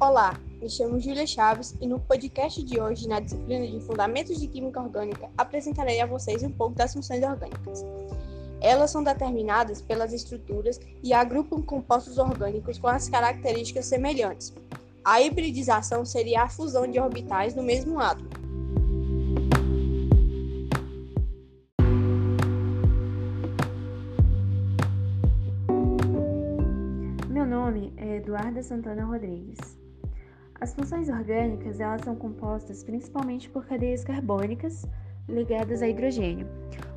Olá, me chamo Júlia Chaves e no podcast de hoje, na disciplina de Fundamentos de Química Orgânica, apresentarei a vocês um pouco das funções orgânicas. Elas são determinadas pelas estruturas e agrupam compostos orgânicos com as características semelhantes. A hibridização seria a fusão de orbitais no mesmo átomo. Meu nome é Eduarda Santana Rodrigues. As funções orgânicas elas são compostas principalmente por cadeias carbônicas ligadas a hidrogênio,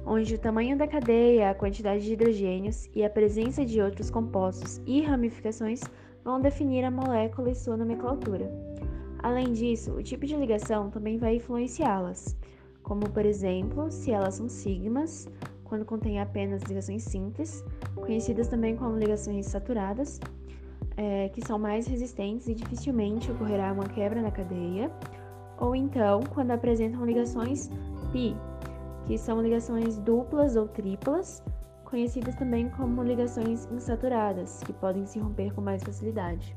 onde o tamanho da cadeia, a quantidade de hidrogênios e a presença de outros compostos e ramificações vão definir a molécula e sua nomenclatura. Além disso, o tipo de ligação também vai influenciá-las, como por exemplo, se elas são sigmas, quando contém apenas ligações simples, conhecidas também como ligações saturadas, é, que são mais resistentes e dificilmente ocorrerá uma quebra na cadeia, ou então quando apresentam ligações pi, que são ligações duplas ou triplas, conhecidas também como ligações insaturadas, que podem se romper com mais facilidade.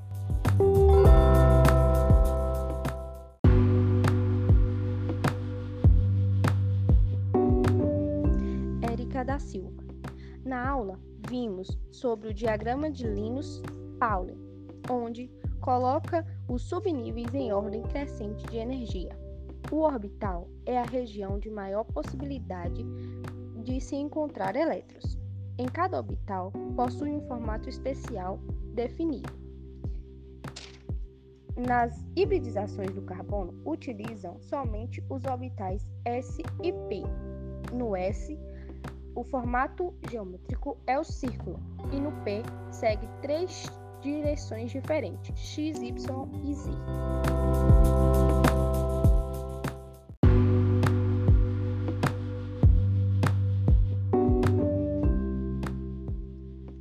Érica da Silva. Na aula, vimos sobre o diagrama de Linus Pauling, onde coloca os subníveis em ordem crescente de energia. O orbital é a região de maior possibilidade de se encontrar elétrons. Em cada orbital possui um formato especial definido. Nas hibridizações do carbono, utilizam somente os orbitais S e P. No S, o formato geométrico é o círculo e no P segue três direções diferentes, x, y e z.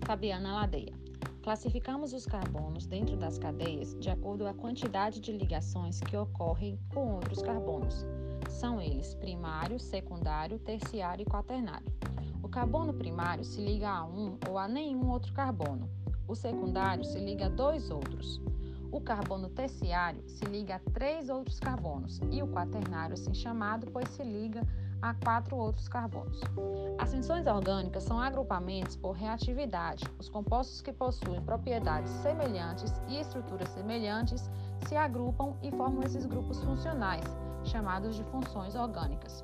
Fabiana Ladeia. Classificamos os carbonos dentro das cadeias de acordo com a quantidade de ligações que ocorrem com outros carbonos. São eles primário, secundário, terciário e quaternário. O carbono primário se liga a um ou a nenhum outro carbono. O secundário se liga a dois outros. O carbono terciário se liga a três outros carbonos e o quaternário, assim chamado, pois se liga a quatro outros carbonos. As funções orgânicas são agrupamentos por reatividade. Os compostos que possuem propriedades semelhantes e estruturas semelhantes se agrupam e formam esses grupos funcionais, chamados de funções orgânicas.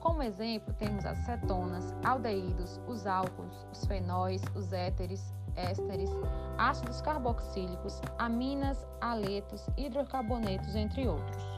Como exemplo, temos as cetonas, aldeídos, os álcools, os fenóis, os éteres, ésteres, ácidos carboxílicos, aminas, aletos, hidrocarbonetos, entre outros.